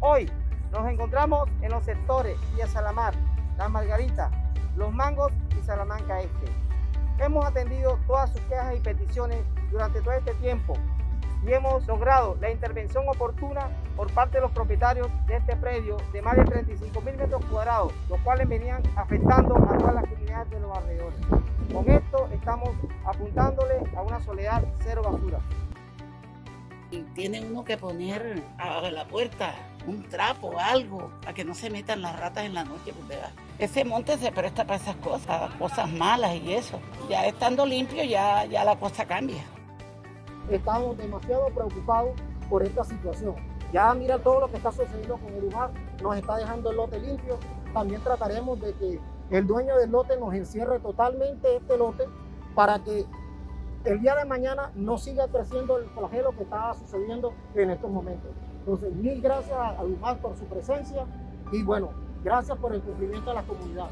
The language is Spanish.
Hoy nos encontramos en los sectores Villa Salamar, La Margarita, Los Mangos y Salamanca Este. Hemos atendido todas sus quejas y peticiones durante todo este tiempo y hemos logrado la intervención oportuna por parte de los propietarios de este predio de más de 35 mil metros cuadrados, los cuales venían afectando a todas las comunidades de los alrededores. Con esto estamos apuntándole a una soledad cero basura. Tiene uno que poner a la puerta un trapo, algo, para que no se metan las ratas en la noche. Porque ese monte se presta para esas cosas, cosas malas y eso. Ya estando limpio ya, ya la cosa cambia. Estamos demasiado preocupados por esta situación. Ya mira todo lo que está sucediendo con el lugar, nos está dejando el lote limpio. También trataremos de que el dueño del lote nos encierre totalmente este lote para que el día de mañana no siga creciendo el flagelo que está sucediendo en estos momentos. Entonces, mil gracias a Lumar por su presencia y bueno, gracias por el cumplimiento de la comunidad.